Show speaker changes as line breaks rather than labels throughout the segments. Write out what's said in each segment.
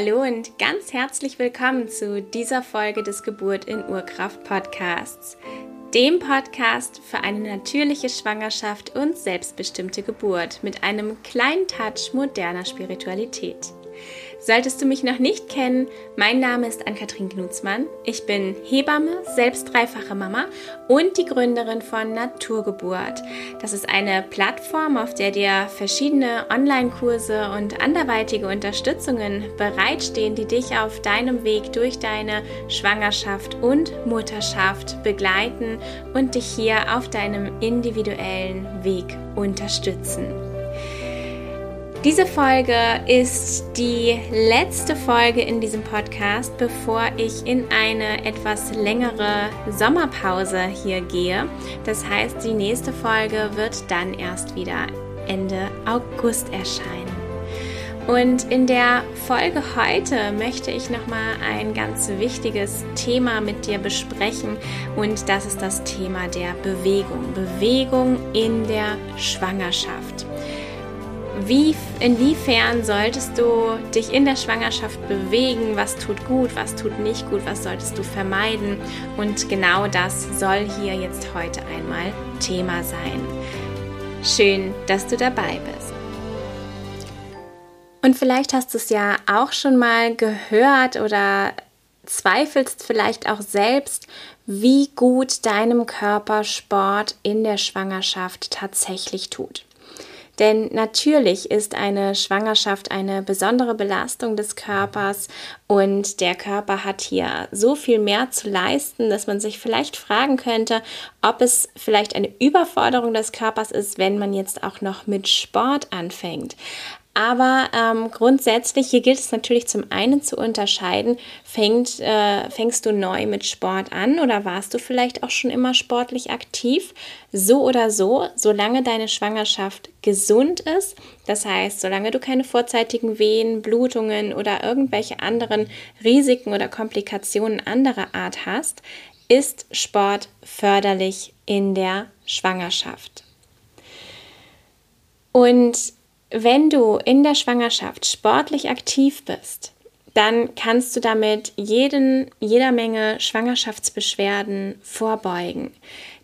Hallo und ganz herzlich willkommen zu dieser Folge des Geburt in Urkraft Podcasts, dem Podcast für eine natürliche Schwangerschaft und selbstbestimmte Geburt mit einem kleinen Touch moderner Spiritualität. Solltest du mich noch nicht kennen, mein Name ist Ann-Kathrin Knutzmann. Ich bin Hebamme, selbst dreifache Mama und die Gründerin von Naturgeburt. Das ist eine Plattform, auf der dir verschiedene Online-Kurse und anderweitige Unterstützungen bereitstehen, die dich auf deinem Weg durch deine Schwangerschaft und Mutterschaft begleiten und dich hier auf deinem individuellen Weg unterstützen. Diese Folge ist die letzte Folge in diesem Podcast, bevor ich in eine etwas längere Sommerpause hier gehe. Das heißt, die nächste Folge wird dann erst wieder Ende August erscheinen. Und in der Folge heute möchte ich nochmal ein ganz wichtiges Thema mit dir besprechen und das ist das Thema der Bewegung. Bewegung in der Schwangerschaft wie, inwiefern solltest du dich in der Schwangerschaft bewegen? Was tut gut, was tut nicht gut, was solltest du vermeiden? Und genau das soll hier jetzt heute einmal Thema sein. Schön, dass du dabei bist. Und vielleicht hast du es ja auch schon mal gehört oder zweifelst vielleicht auch selbst, wie gut deinem Körper Sport in der Schwangerschaft tatsächlich tut. Denn natürlich ist eine Schwangerschaft eine besondere Belastung des Körpers und der Körper hat hier so viel mehr zu leisten, dass man sich vielleicht fragen könnte, ob es vielleicht eine Überforderung des Körpers ist, wenn man jetzt auch noch mit Sport anfängt. Aber ähm, grundsätzlich, hier gilt es natürlich zum einen zu unterscheiden, fängt, äh, fängst du neu mit Sport an oder warst du vielleicht auch schon immer sportlich aktiv? So oder so, solange deine Schwangerschaft gesund ist, das heißt, solange du keine vorzeitigen Wehen, Blutungen oder irgendwelche anderen Risiken oder Komplikationen anderer Art hast, ist Sport förderlich in der Schwangerschaft. Und wenn du in der Schwangerschaft sportlich aktiv bist, dann kannst du damit jeden, jeder Menge Schwangerschaftsbeschwerden vorbeugen.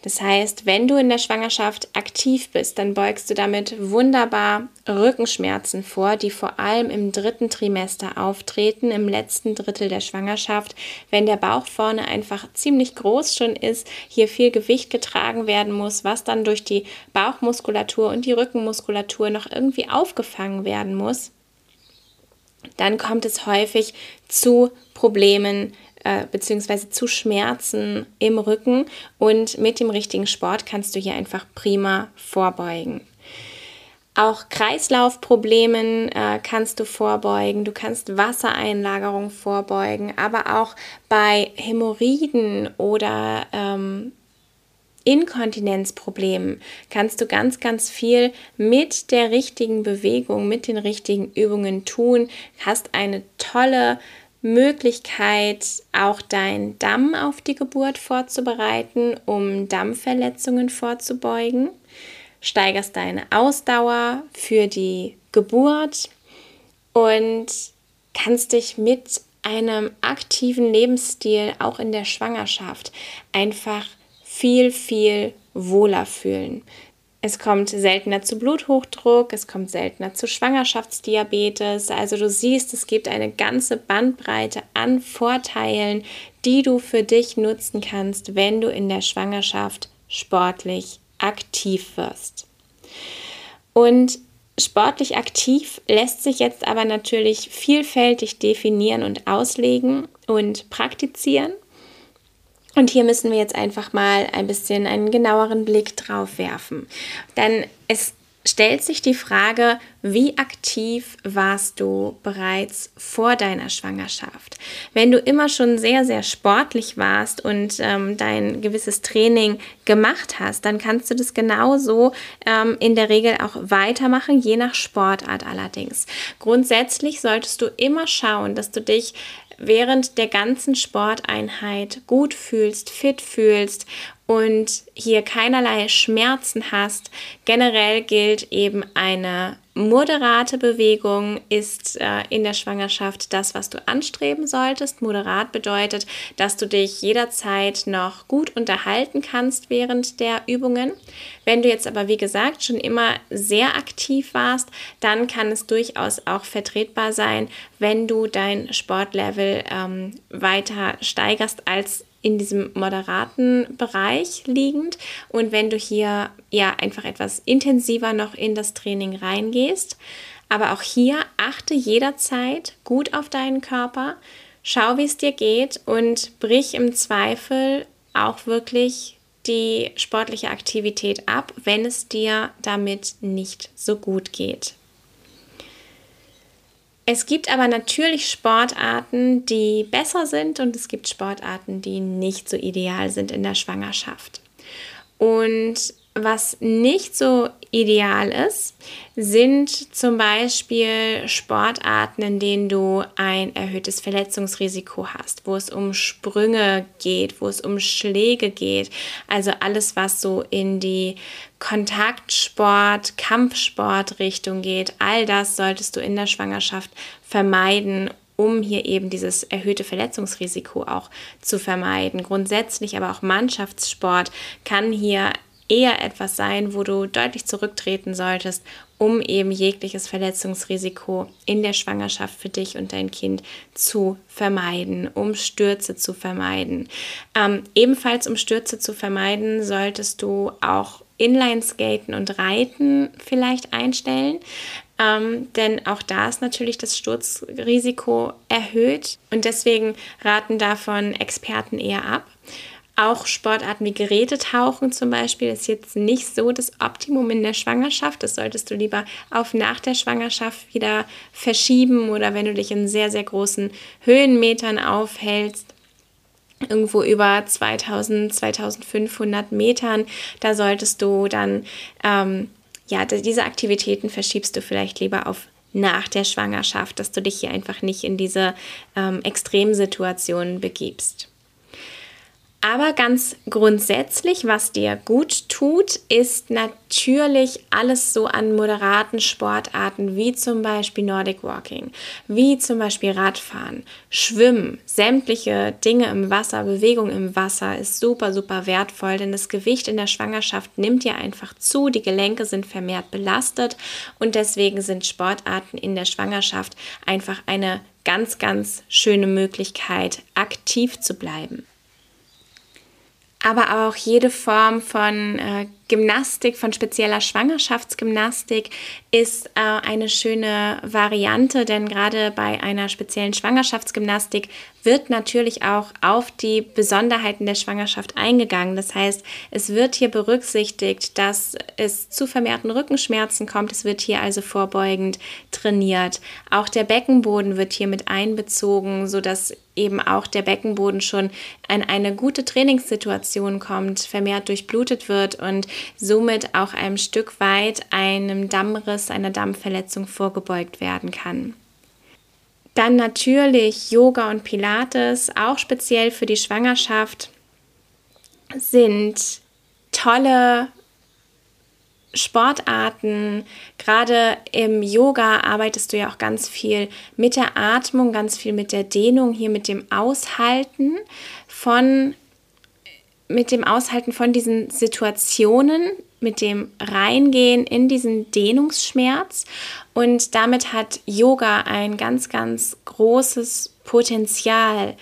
Das heißt, wenn du in der Schwangerschaft aktiv bist, dann beugst du damit wunderbar Rückenschmerzen vor, die vor allem im dritten Trimester auftreten, im letzten Drittel der Schwangerschaft, wenn der Bauch vorne einfach ziemlich groß schon ist, hier viel Gewicht getragen werden muss, was dann durch die Bauchmuskulatur und die Rückenmuskulatur noch irgendwie aufgefangen werden muss. Dann kommt es häufig zu Problemen äh, beziehungsweise zu Schmerzen im Rücken und mit dem richtigen Sport kannst du hier einfach prima vorbeugen. Auch Kreislaufproblemen äh, kannst du vorbeugen. Du kannst Wassereinlagerung vorbeugen, aber auch bei Hämorrhoiden oder ähm, Inkontinenzproblemen kannst du ganz, ganz viel mit der richtigen Bewegung, mit den richtigen Übungen tun. Hast eine tolle Möglichkeit, auch dein Damm auf die Geburt vorzubereiten, um Dammverletzungen vorzubeugen. Steigerst deine Ausdauer für die Geburt und kannst dich mit einem aktiven Lebensstil auch in der Schwangerschaft einfach viel, viel wohler fühlen. Es kommt seltener zu Bluthochdruck, es kommt seltener zu Schwangerschaftsdiabetes. Also du siehst, es gibt eine ganze Bandbreite an Vorteilen, die du für dich nutzen kannst, wenn du in der Schwangerschaft sportlich aktiv wirst. Und sportlich aktiv lässt sich jetzt aber natürlich vielfältig definieren und auslegen und praktizieren. Und hier müssen wir jetzt einfach mal ein bisschen einen genaueren Blick drauf werfen. Denn es stellt sich die Frage, wie aktiv warst du bereits vor deiner Schwangerschaft? Wenn du immer schon sehr, sehr sportlich warst und ähm, dein gewisses Training gemacht hast, dann kannst du das genauso ähm, in der Regel auch weitermachen, je nach Sportart allerdings. Grundsätzlich solltest du immer schauen, dass du dich während der ganzen Sporteinheit gut fühlst, fit fühlst und hier keinerlei Schmerzen hast. Generell gilt eben eine moderate Bewegung ist äh, in der Schwangerschaft das, was du anstreben solltest. Moderat bedeutet, dass du dich jederzeit noch gut unterhalten kannst während der Übungen. Wenn du jetzt aber, wie gesagt, schon immer sehr aktiv warst, dann kann es durchaus auch vertretbar sein, wenn du dein Sportlevel ähm, weiter steigerst als in diesem moderaten Bereich liegend. Und wenn du hier ja einfach etwas intensiver noch in das Training reingehst, aber auch hier achte jederzeit gut auf deinen Körper, schau, wie es dir geht und brich im Zweifel auch wirklich die sportliche Aktivität ab, wenn es dir damit nicht so gut geht. Es gibt aber natürlich Sportarten, die besser sind und es gibt Sportarten, die nicht so ideal sind in der Schwangerschaft. Und was nicht so ideal ist, sind zum Beispiel Sportarten, in denen du ein erhöhtes Verletzungsrisiko hast, wo es um Sprünge geht, wo es um Schläge geht. Also alles, was so in die Kontaktsport, Kampfsport-Richtung geht, all das solltest du in der Schwangerschaft vermeiden, um hier eben dieses erhöhte Verletzungsrisiko auch zu vermeiden. Grundsätzlich aber auch Mannschaftssport kann hier eher etwas sein, wo du deutlich zurücktreten solltest, um eben jegliches Verletzungsrisiko in der Schwangerschaft für dich und dein Kind zu vermeiden, um Stürze zu vermeiden. Ähm, ebenfalls um Stürze zu vermeiden, solltest du auch Inlineskaten und Reiten vielleicht einstellen. Ähm, denn auch da ist natürlich das Sturzrisiko erhöht und deswegen raten davon Experten eher ab. Auch Sportarten wie Gerätetauchen zum Beispiel ist jetzt nicht so das Optimum in der Schwangerschaft. Das solltest du lieber auf nach der Schwangerschaft wieder verschieben oder wenn du dich in sehr, sehr großen Höhenmetern aufhältst, irgendwo über 2000, 2500 Metern, da solltest du dann, ähm, ja, diese Aktivitäten verschiebst du vielleicht lieber auf nach der Schwangerschaft, dass du dich hier einfach nicht in diese ähm, Extremsituationen begibst. Aber ganz grundsätzlich, was dir gut tut, ist natürlich alles so an moderaten Sportarten wie zum Beispiel Nordic Walking, wie zum Beispiel Radfahren, Schwimmen, sämtliche Dinge im Wasser, Bewegung im Wasser ist super, super wertvoll, denn das Gewicht in der Schwangerschaft nimmt ja einfach zu, die Gelenke sind vermehrt belastet und deswegen sind Sportarten in der Schwangerschaft einfach eine ganz, ganz schöne Möglichkeit, aktiv zu bleiben aber auch jede Form von äh, Gymnastik, von spezieller Schwangerschaftsgymnastik ist äh, eine schöne Variante, denn gerade bei einer speziellen Schwangerschaftsgymnastik wird natürlich auch auf die Besonderheiten der Schwangerschaft eingegangen. Das heißt, es wird hier berücksichtigt, dass es zu vermehrten Rückenschmerzen kommt. Es wird hier also vorbeugend trainiert. Auch der Beckenboden wird hier mit einbezogen, sodass eben auch der Beckenboden schon in eine gute Trainingssituation kommt, vermehrt durchblutet wird und somit auch ein Stück weit einem Dammriss, einer Dammverletzung vorgebeugt werden kann. Dann natürlich Yoga und Pilates, auch speziell für die Schwangerschaft, sind tolle Sportarten, gerade im Yoga arbeitest du ja auch ganz viel mit der Atmung, ganz viel mit der Dehnung, hier mit dem Aushalten von mit dem Aushalten von diesen Situationen, mit dem Reingehen in diesen Dehnungsschmerz. Und damit hat Yoga ein ganz, ganz großes Potenzial,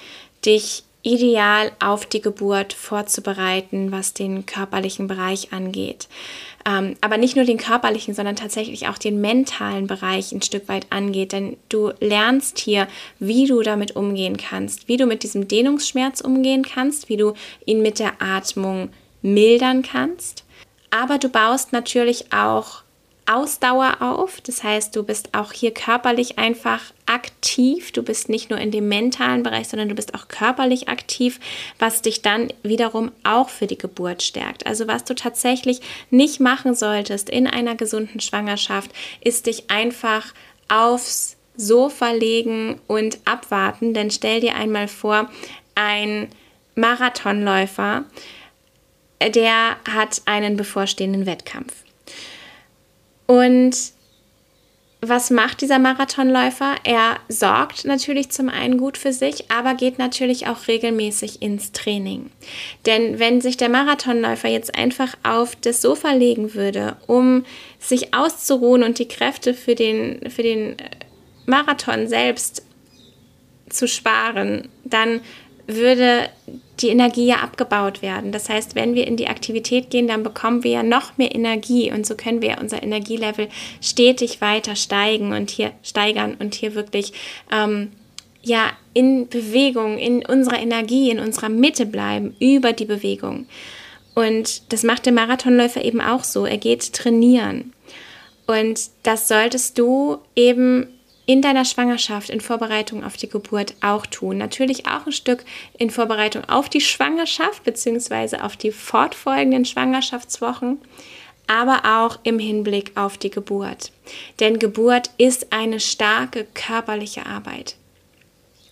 dich ideal auf die Geburt vorzubereiten, was den körperlichen Bereich angeht. Ähm, aber nicht nur den körperlichen, sondern tatsächlich auch den mentalen Bereich ein Stück weit angeht. Denn du lernst hier, wie du damit umgehen kannst, wie du mit diesem Dehnungsschmerz umgehen kannst, wie du ihn mit der Atmung mildern kannst. Aber du baust natürlich auch Ausdauer auf. Das heißt, du bist auch hier körperlich einfach aktiv. Du bist nicht nur in dem mentalen Bereich, sondern du bist auch körperlich aktiv, was dich dann wiederum auch für die Geburt stärkt. Also was du tatsächlich nicht machen solltest in einer gesunden Schwangerschaft, ist dich einfach aufs Sofa legen und abwarten. Denn stell dir einmal vor, ein Marathonläufer, der hat einen bevorstehenden Wettkampf. Und was macht dieser Marathonläufer? Er sorgt natürlich zum einen gut für sich, aber geht natürlich auch regelmäßig ins Training. Denn wenn sich der Marathonläufer jetzt einfach auf das Sofa legen würde, um sich auszuruhen und die Kräfte für den, für den Marathon selbst zu sparen, dann würde die Energie ja abgebaut werden. Das heißt, wenn wir in die Aktivität gehen, dann bekommen wir ja noch mehr Energie und so können wir ja unser Energielevel stetig weiter steigen und hier steigern und hier wirklich ähm, ja in Bewegung, in unserer Energie, in unserer Mitte bleiben über die Bewegung. Und das macht der Marathonläufer eben auch so. Er geht trainieren. Und das solltest du eben in deiner Schwangerschaft, in Vorbereitung auf die Geburt auch tun. Natürlich auch ein Stück in Vorbereitung auf die Schwangerschaft bzw. auf die fortfolgenden Schwangerschaftswochen, aber auch im Hinblick auf die Geburt. Denn Geburt ist eine starke körperliche Arbeit.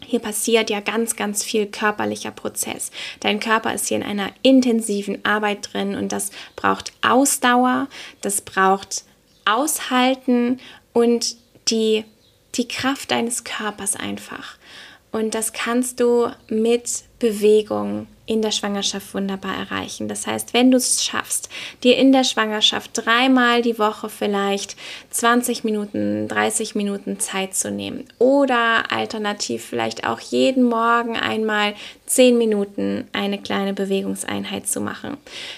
Hier passiert ja ganz, ganz viel körperlicher Prozess. Dein Körper ist hier in einer intensiven Arbeit drin und das braucht Ausdauer, das braucht Aushalten und die die Kraft deines Körpers einfach. Und das kannst du mit Bewegung in der Schwangerschaft wunderbar erreichen. Das heißt, wenn du es schaffst, dir in der Schwangerschaft dreimal die Woche vielleicht 20 Minuten, 30 Minuten Zeit zu nehmen oder alternativ vielleicht auch jeden Morgen einmal 10 Minuten eine kleine Bewegungseinheit zu machen,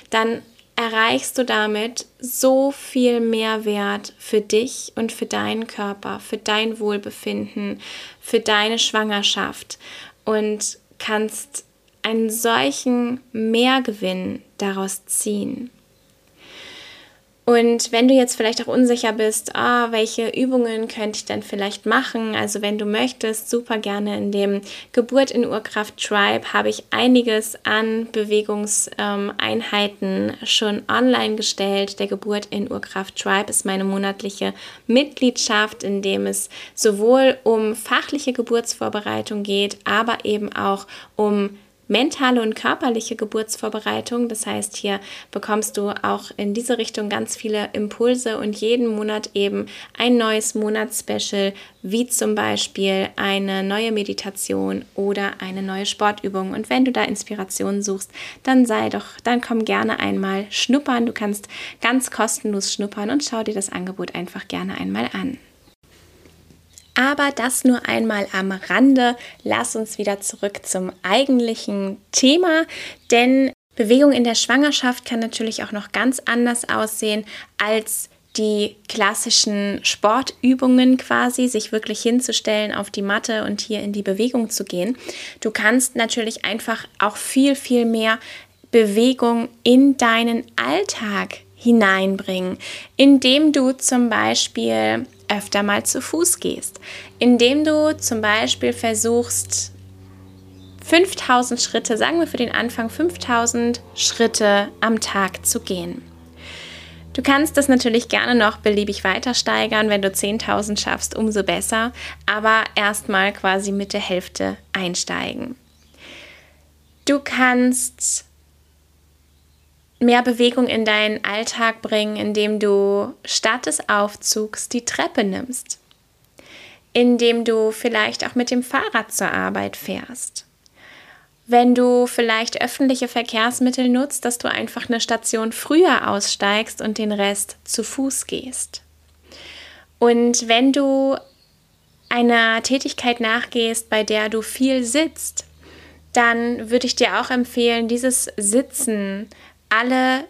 dann erreichst du damit so viel Mehrwert für dich und für deinen Körper, für dein Wohlbefinden, für deine Schwangerschaft und kannst einen solchen Mehrgewinn daraus ziehen. Und wenn du jetzt vielleicht auch unsicher bist, ah, welche Übungen könnte ich denn vielleicht machen? Also wenn du möchtest, super gerne in dem Geburt in Urkraft Tribe habe ich einiges an Bewegungseinheiten schon online gestellt. Der Geburt in Urkraft Tribe ist meine monatliche Mitgliedschaft, in dem es sowohl um fachliche Geburtsvorbereitung geht, aber eben auch um mentale und körperliche Geburtsvorbereitung. Das heißt, hier bekommst du auch in diese Richtung ganz viele Impulse und jeden Monat eben ein neues Monatsspecial, wie zum Beispiel eine neue Meditation oder eine neue Sportübung. Und wenn du da Inspiration suchst, dann sei doch, dann komm gerne einmal schnuppern. Du kannst ganz kostenlos schnuppern und schau dir das Angebot einfach gerne einmal an. Aber das nur einmal am Rande. Lass uns wieder zurück zum eigentlichen Thema, denn Bewegung in der Schwangerschaft kann natürlich auch noch ganz anders aussehen als die klassischen Sportübungen quasi, sich wirklich hinzustellen auf die Matte und hier in die Bewegung zu gehen. Du kannst natürlich einfach auch viel, viel mehr Bewegung in deinen Alltag hineinbringen, indem du zum Beispiel öfter mal zu Fuß gehst, indem du zum Beispiel versuchst, 5000 Schritte, sagen wir für den Anfang 5000 Schritte am Tag zu gehen. Du kannst das natürlich gerne noch beliebig weiter steigern. Wenn du 10.000 schaffst, umso besser. Aber erstmal quasi mit der Hälfte einsteigen. Du kannst mehr Bewegung in deinen Alltag bringen, indem du statt des Aufzugs die Treppe nimmst, indem du vielleicht auch mit dem Fahrrad zur Arbeit fährst. Wenn du vielleicht öffentliche Verkehrsmittel nutzt, dass du einfach eine Station früher aussteigst und den Rest zu Fuß gehst. Und wenn du einer Tätigkeit nachgehst, bei der du viel sitzt, dann würde ich dir auch empfehlen, dieses Sitzen alle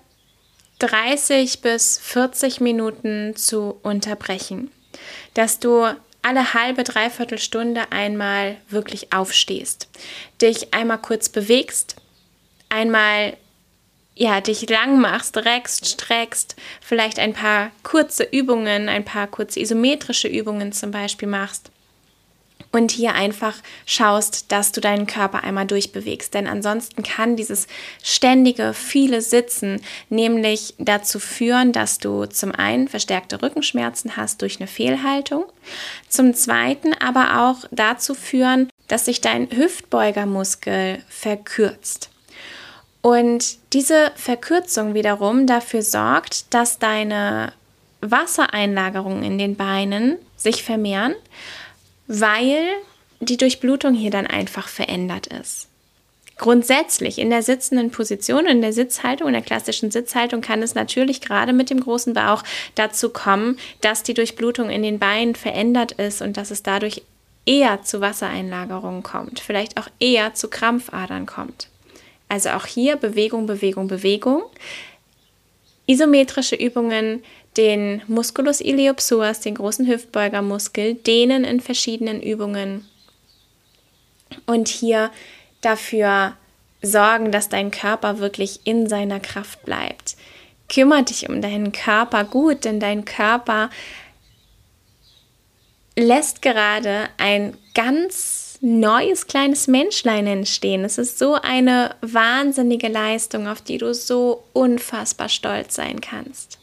30 bis 40 Minuten zu unterbrechen. Dass du alle halbe, dreiviertel Stunde einmal wirklich aufstehst, dich einmal kurz bewegst, einmal ja, dich lang machst, reckst, streckst, vielleicht ein paar kurze Übungen, ein paar kurze isometrische Übungen zum Beispiel machst und hier einfach schaust, dass du deinen Körper einmal durchbewegst. Denn ansonsten kann dieses ständige, viele Sitzen nämlich dazu führen, dass du zum einen verstärkte Rückenschmerzen hast durch eine Fehlhaltung, zum zweiten aber auch dazu führen, dass sich dein Hüftbeugermuskel verkürzt. Und diese Verkürzung wiederum dafür sorgt, dass deine Wassereinlagerungen in den Beinen sich vermehren, weil die Durchblutung hier dann einfach verändert ist. Grundsätzlich in der sitzenden Position, in der Sitzhaltung, in der klassischen Sitzhaltung kann es natürlich gerade mit dem großen Bauch dazu kommen, dass die Durchblutung in den Beinen verändert ist und dass es dadurch eher zu Wassereinlagerungen kommt, vielleicht auch eher zu Krampfadern kommt. Also auch hier Bewegung, Bewegung, Bewegung. Isometrische Übungen, den Musculus iliopsoas, den großen Hüftbeugermuskel, dehnen in verschiedenen Übungen. Und hier dafür sorgen, dass dein Körper wirklich in seiner Kraft bleibt. Kümmere dich um deinen Körper gut, denn dein Körper lässt gerade ein ganz neues kleines Menschlein entstehen. Es ist so eine wahnsinnige Leistung, auf die du so unfassbar stolz sein kannst.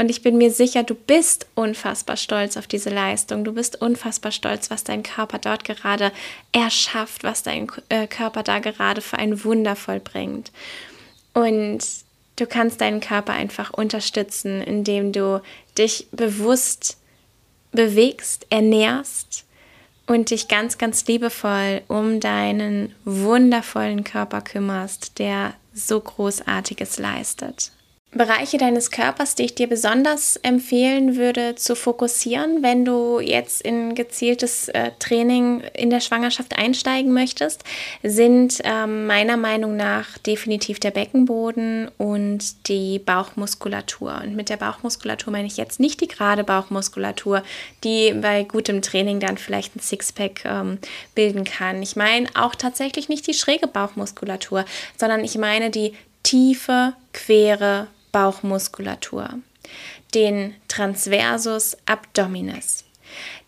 Und ich bin mir sicher, du bist unfassbar stolz auf diese Leistung. Du bist unfassbar stolz, was dein Körper dort gerade erschafft, was dein äh, Körper da gerade für ein Wunder vollbringt. Und du kannst deinen Körper einfach unterstützen, indem du dich bewusst bewegst, ernährst und dich ganz, ganz liebevoll um deinen wundervollen Körper kümmerst, der so Großartiges leistet. Bereiche deines Körpers, die ich dir besonders empfehlen würde zu fokussieren, wenn du jetzt in gezieltes äh, Training in der Schwangerschaft einsteigen möchtest, sind äh, meiner Meinung nach definitiv der Beckenboden und die Bauchmuskulatur. Und mit der Bauchmuskulatur meine ich jetzt nicht die gerade Bauchmuskulatur, die bei gutem Training dann vielleicht ein Sixpack ähm, bilden kann. Ich meine auch tatsächlich nicht die schräge Bauchmuskulatur, sondern ich meine die tiefe, quere Bauchmuskulatur, den Transversus Abdominis.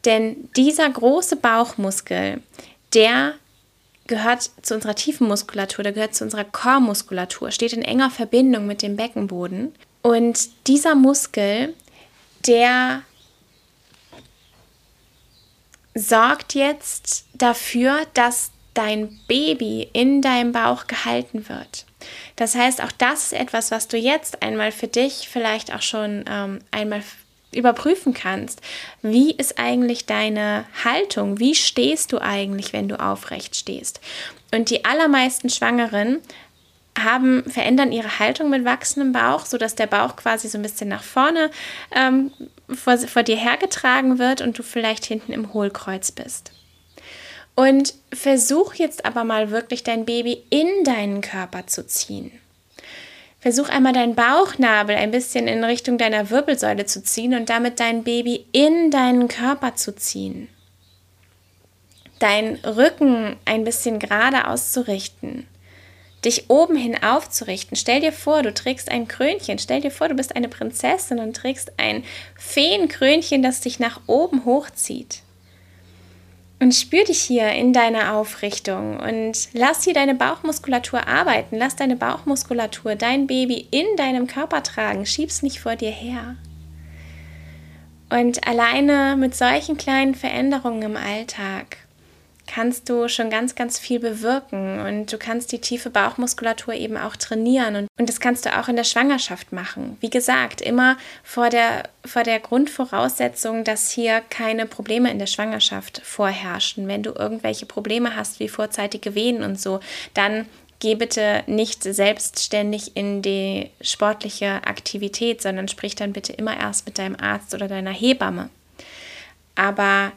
Denn dieser große Bauchmuskel, der gehört zu unserer tiefen Muskulatur, der gehört zu unserer Chormuskulatur, steht in enger Verbindung mit dem Beckenboden. Und dieser Muskel, der sorgt jetzt dafür, dass dein Baby in deinem Bauch gehalten wird. Das heißt, auch das ist etwas, was du jetzt einmal für dich vielleicht auch schon ähm, einmal überprüfen kannst. Wie ist eigentlich deine Haltung? Wie stehst du eigentlich, wenn du aufrecht stehst? Und die allermeisten Schwangeren haben, verändern ihre Haltung mit wachsendem Bauch, sodass der Bauch quasi so ein bisschen nach vorne ähm, vor, vor dir hergetragen wird und du vielleicht hinten im Hohlkreuz bist. Und versuch jetzt aber mal wirklich dein Baby in deinen Körper zu ziehen. Versuch einmal deinen Bauchnabel ein bisschen in Richtung deiner Wirbelsäule zu ziehen und damit dein Baby in deinen Körper zu ziehen. Dein Rücken ein bisschen gerade auszurichten. Dich oben hin aufzurichten. Stell dir vor, du trägst ein Krönchen. Stell dir vor, du bist eine Prinzessin und trägst ein Feenkrönchen, das dich nach oben hochzieht. Und spür dich hier in deiner Aufrichtung und lass hier deine Bauchmuskulatur arbeiten. Lass deine Bauchmuskulatur dein Baby in deinem Körper tragen. Schieb's nicht vor dir her. Und alleine mit solchen kleinen Veränderungen im Alltag kannst du schon ganz, ganz viel bewirken und du kannst die tiefe Bauchmuskulatur eben auch trainieren und, und das kannst du auch in der Schwangerschaft machen. Wie gesagt, immer vor der, vor der Grundvoraussetzung, dass hier keine Probleme in der Schwangerschaft vorherrschen. Wenn du irgendwelche Probleme hast, wie vorzeitige Wehen und so, dann geh bitte nicht selbstständig in die sportliche Aktivität, sondern sprich dann bitte immer erst mit deinem Arzt oder deiner Hebamme. Aber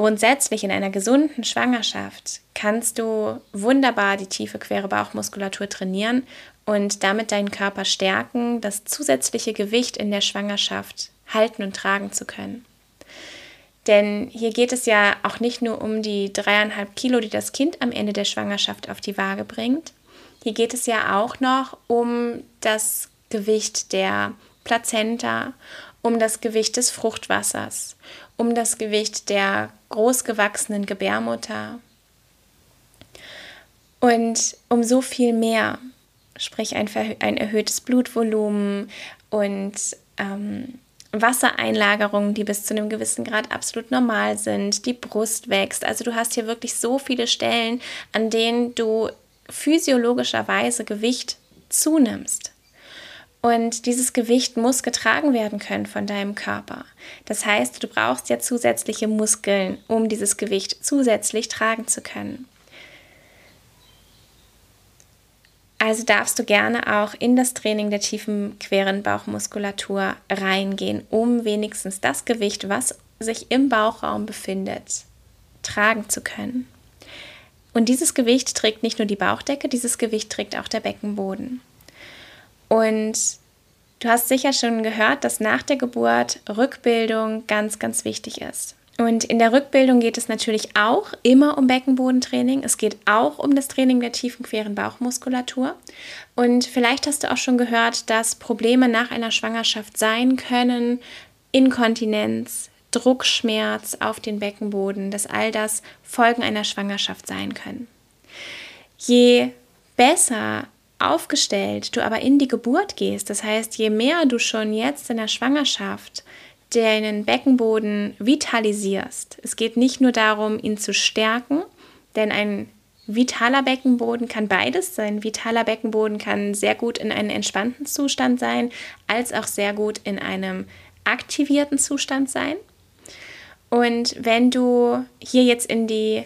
Grundsätzlich in einer gesunden Schwangerschaft kannst du wunderbar die tiefe quere Bauchmuskulatur trainieren und damit deinen Körper stärken, das zusätzliche Gewicht in der Schwangerschaft halten und tragen zu können. Denn hier geht es ja auch nicht nur um die dreieinhalb Kilo, die das Kind am Ende der Schwangerschaft auf die Waage bringt. Hier geht es ja auch noch um das Gewicht der Plazenta, um das Gewicht des Fruchtwassers, um das Gewicht der großgewachsenen Gebärmutter und um so viel mehr, sprich ein, ein erhöhtes Blutvolumen und ähm, Wassereinlagerungen, die bis zu einem gewissen Grad absolut normal sind, die Brust wächst. Also du hast hier wirklich so viele Stellen, an denen du physiologischerweise Gewicht zunimmst. Und dieses Gewicht muss getragen werden können von deinem Körper. Das heißt, du brauchst ja zusätzliche Muskeln, um dieses Gewicht zusätzlich tragen zu können. Also darfst du gerne auch in das Training der tiefen queren Bauchmuskulatur reingehen, um wenigstens das Gewicht, was sich im Bauchraum befindet, tragen zu können. Und dieses Gewicht trägt nicht nur die Bauchdecke, dieses Gewicht trägt auch der Beckenboden. Und du hast sicher schon gehört, dass nach der Geburt Rückbildung ganz, ganz wichtig ist. Und in der Rückbildung geht es natürlich auch immer um Beckenbodentraining. Es geht auch um das Training der tiefen queren Bauchmuskulatur. Und vielleicht hast du auch schon gehört, dass Probleme nach einer Schwangerschaft sein können, Inkontinenz, Druckschmerz auf den Beckenboden, dass all das Folgen einer Schwangerschaft sein können. Je besser aufgestellt du aber in die Geburt gehst, das heißt, je mehr du schon jetzt in der Schwangerschaft deinen Beckenboden vitalisierst, es geht nicht nur darum, ihn zu stärken, denn ein vitaler Beckenboden kann beides sein. Vitaler Beckenboden kann sehr gut in einem entspannten Zustand sein, als auch sehr gut in einem aktivierten Zustand sein. Und wenn du hier jetzt in, die,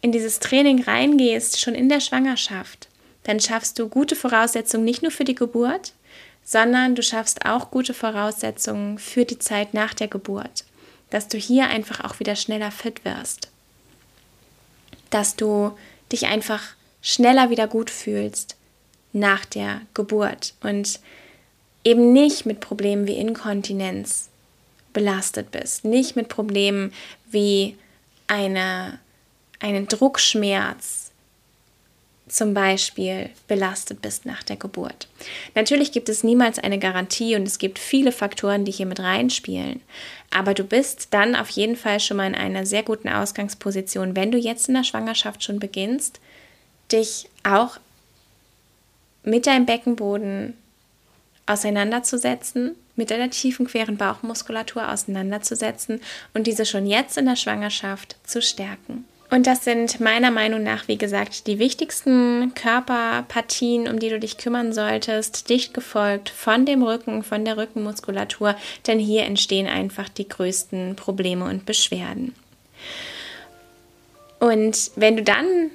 in dieses Training reingehst, schon in der Schwangerschaft, dann schaffst du gute Voraussetzungen nicht nur für die Geburt, sondern du schaffst auch gute Voraussetzungen für die Zeit nach der Geburt, dass du hier einfach auch wieder schneller fit wirst, dass du dich einfach schneller wieder gut fühlst nach der Geburt und eben nicht mit Problemen wie Inkontinenz belastet bist, nicht mit Problemen wie eine, einen Druckschmerz zum Beispiel belastet bist nach der Geburt. Natürlich gibt es niemals eine Garantie und es gibt viele Faktoren, die hier mit reinspielen. Aber du bist dann auf jeden Fall schon mal in einer sehr guten Ausgangsposition, wenn du jetzt in der Schwangerschaft schon beginnst, dich auch mit deinem Beckenboden auseinanderzusetzen, mit deiner tiefen queren Bauchmuskulatur auseinanderzusetzen und diese schon jetzt in der Schwangerschaft zu stärken. Und das sind meiner Meinung nach, wie gesagt, die wichtigsten Körperpartien, um die du dich kümmern solltest, dicht gefolgt von dem Rücken, von der Rückenmuskulatur, denn hier entstehen einfach die größten Probleme und Beschwerden. Und wenn du dann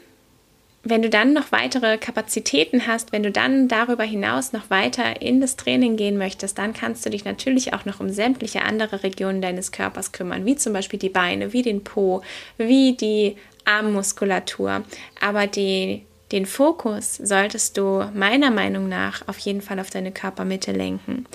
wenn du dann noch weitere Kapazitäten hast, wenn du dann darüber hinaus noch weiter in das Training gehen möchtest, dann kannst du dich natürlich auch noch um sämtliche andere Regionen deines Körpers kümmern, wie zum Beispiel die Beine, wie den Po, wie die Armmuskulatur. Aber die den Fokus solltest du meiner Meinung nach auf jeden Fall auf deine Körpermitte lenken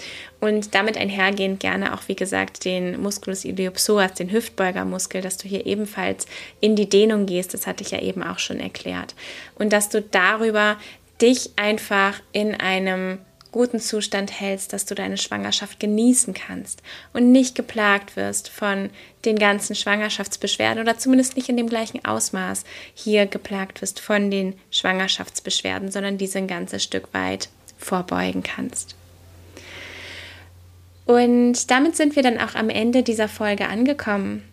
und damit einhergehend gerne auch, wie gesagt, den Musculus iliopsoas, den Hüftbeugermuskel, dass du hier ebenfalls in die Dehnung gehst, das hatte ich ja eben auch schon erklärt. Und dass du darüber dich einfach in einem guten Zustand hältst, dass du deine Schwangerschaft genießen kannst und nicht geplagt wirst von den ganzen Schwangerschaftsbeschwerden oder zumindest nicht in dem gleichen Ausmaß hier geplagt wirst von den Schwangerschaftsbeschwerden, sondern diese ein ganzes Stück weit vorbeugen kannst. Und damit sind wir dann auch am Ende dieser Folge angekommen.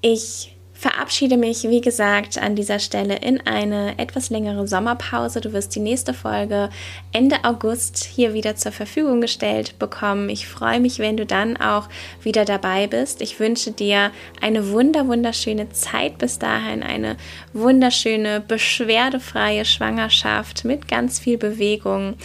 Ich verabschiede mich, wie gesagt, an dieser Stelle in eine etwas längere Sommerpause. Du wirst die nächste Folge Ende August hier wieder zur Verfügung gestellt bekommen. Ich freue mich, wenn du dann auch wieder dabei bist. Ich wünsche dir eine wunder, wunderschöne Zeit bis dahin, eine wunderschöne, beschwerdefreie Schwangerschaft mit ganz viel Bewegung.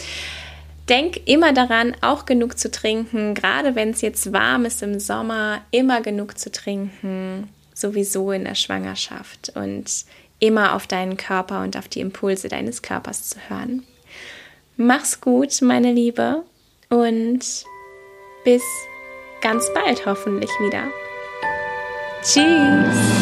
Denk immer daran, auch genug zu trinken, gerade wenn es jetzt warm ist im Sommer, immer genug zu trinken sowieso in der Schwangerschaft und immer auf deinen Körper und auf die Impulse deines Körpers zu hören. Mach's gut, meine Liebe, und bis ganz bald hoffentlich wieder. Tschüss!